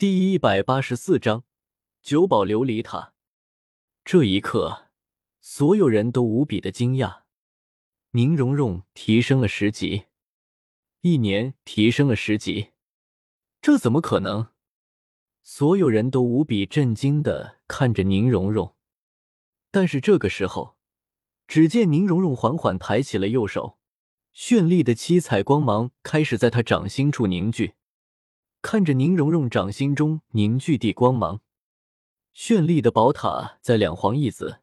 第一百八十四章九宝琉璃塔。这一刻，所有人都无比的惊讶。宁荣荣提升了十级，一年提升了十级，这怎么可能？所有人都无比震惊的看着宁荣荣。但是这个时候，只见宁荣荣缓缓抬起了右手，绚丽的七彩光芒开始在她掌心处凝聚。看着宁荣荣掌心中凝聚的光芒，绚丽的宝塔在两黄一紫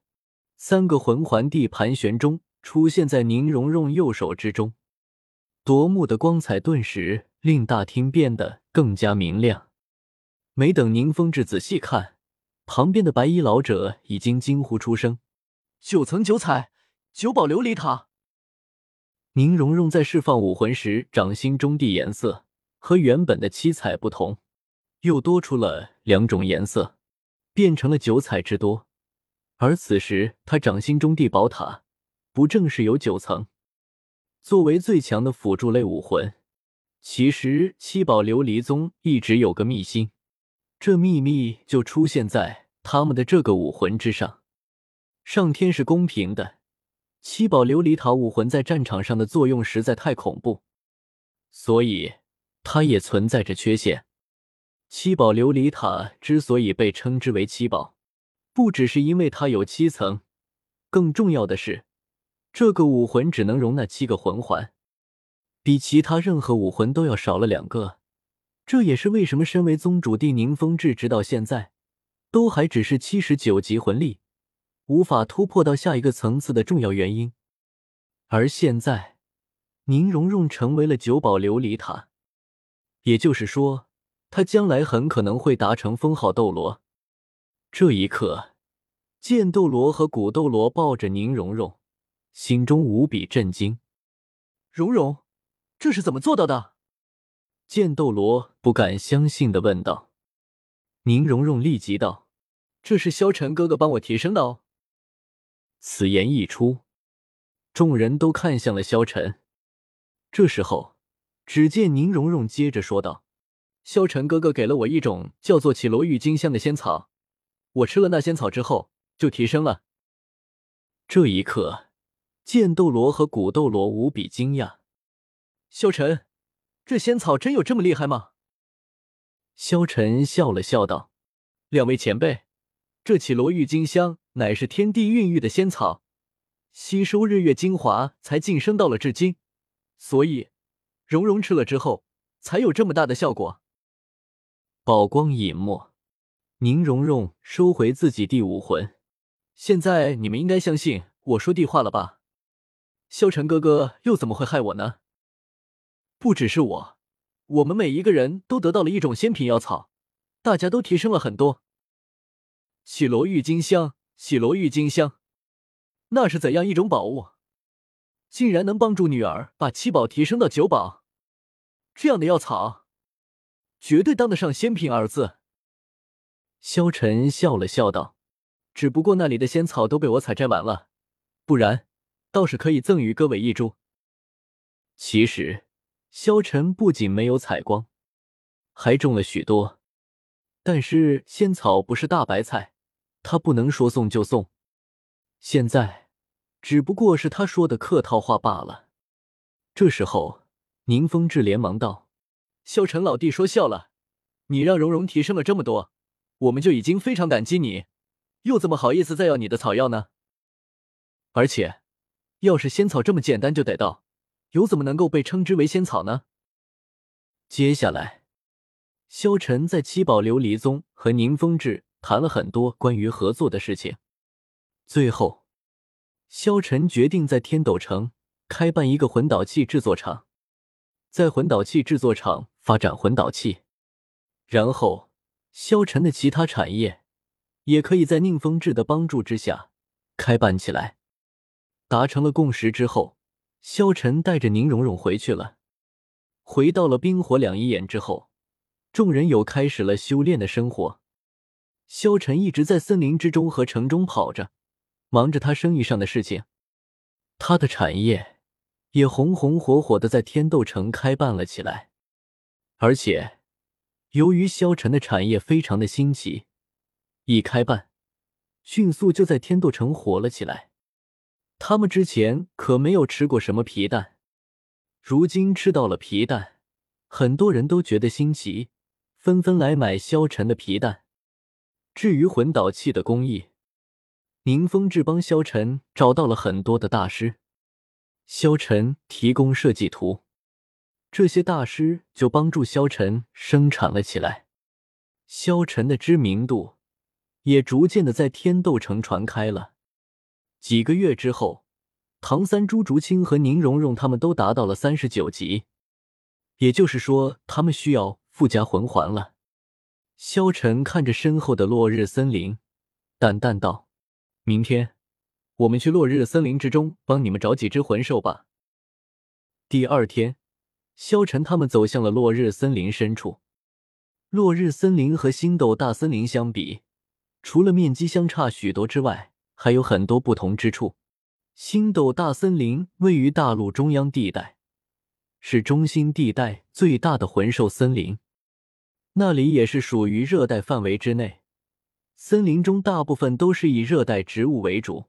三个魂环地盘旋中出现在宁荣荣右手之中，夺目的光彩顿时令大厅变得更加明亮。没等宁风致仔细看，旁边的白衣老者已经惊呼出声：“九层九彩，九宝琉璃塔！”宁荣荣在释放武魂时，掌心中的颜色。和原本的七彩不同，又多出了两种颜色，变成了九彩之多。而此时，他掌心中地宝塔不正是有九层？作为最强的辅助类武魂，其实七宝琉璃宗一直有个秘辛，这秘密就出现在他们的这个武魂之上。上天是公平的，七宝琉璃塔武魂在战场上的作用实在太恐怖，所以。它也存在着缺陷。七宝琉璃塔之所以被称之为七宝，不只是因为它有七层，更重要的是，这个武魂只能容纳七个魂环，比其他任何武魂都要少了两个。这也是为什么身为宗主帝宁风致直到现在都还只是七十九级魂力，无法突破到下一个层次的重要原因。而现在，宁荣荣成为了九宝琉璃塔。也就是说，他将来很可能会达成封号斗罗。这一刻，剑斗罗和古斗罗抱着宁荣荣，心中无比震惊。荣荣，这是怎么做到的？剑斗罗不敢相信的问道。宁荣荣立即道：“这是萧晨哥哥帮我提升的哦。”此言一出，众人都看向了萧晨。这时候。只见宁荣荣接着说道：“萧晨哥哥给了我一种叫做绮罗郁金香的仙草，我吃了那仙草之后就提升了。”这一刻，剑斗罗和古斗罗无比惊讶：“萧晨，这仙草真有这么厉害吗？”萧晨笑了笑道：“两位前辈，这绮罗郁金香乃是天地孕育的仙草，吸收日月精华才晋升到了至今，所以。”蓉蓉吃了之后，才有这么大的效果。宝光隐没，宁荣荣收回自己第五魂。现在你们应该相信我说的话了吧？萧晨哥哥又怎么会害我呢？不只是我，我们每一个人都得到了一种仙品药草，大家都提升了很多。绮罗郁金香，绮罗郁金香，那是怎样一种宝物？竟然能帮助女儿把七宝提升到九宝，这样的药草，绝对当得上仙品二字。萧晨笑了笑道：“只不过那里的仙草都被我采摘完了，不然倒是可以赠予各位一株。”其实，萧晨不仅没有采光，还种了许多，但是仙草不是大白菜，他不能说送就送。现在。只不过是他说的客套话罢了。这时候，宁风致连忙道：“萧晨老弟说笑了，你让蓉蓉提升了这么多，我们就已经非常感激你，又怎么好意思再要你的草药呢？而且，要是仙草这么简单就得到，又怎么能够被称之为仙草呢？”接下来，萧晨在七宝琉璃宗和宁风致谈了很多关于合作的事情，最后。萧晨决定在天斗城开办一个魂导器制作厂，在魂导器制作厂发展魂导器，然后萧晨的其他产业也可以在宁风致的帮助之下开办起来。达成了共识之后，萧晨带着宁荣荣回去了。回到了冰火两仪眼之后，众人又开始了修炼的生活。萧晨一直在森林之中和城中跑着。忙着他生意上的事情，他的产业也红红火火的在天斗城开办了起来，而且由于萧晨的产业非常的新奇，一开办，迅速就在天斗城火了起来。他们之前可没有吃过什么皮蛋，如今吃到了皮蛋，很多人都觉得新奇，纷纷来买萧晨的皮蛋。至于魂导器的工艺，宁风致帮萧晨找到了很多的大师，萧晨提供设计图，这些大师就帮助萧晨生产了起来。萧晨的知名度也逐渐的在天斗城传开了。几个月之后，唐三、朱竹清和宁荣荣他们都达到了三十九级，也就是说，他们需要附加魂环了。萧晨看着身后的落日森林，淡淡道：“明天我们去落日森林之中帮你们找几只魂兽吧。”第二天，萧晨他们走向了落日森林深处。落日森林和星斗大森林相比，除了面积相差许多之外，还有很多不同之处。星斗大森林位于大陆中央地带，是中心地带最大的魂兽森林。那里也是属于热带范围之内，森林中大部分都是以热带植物为主。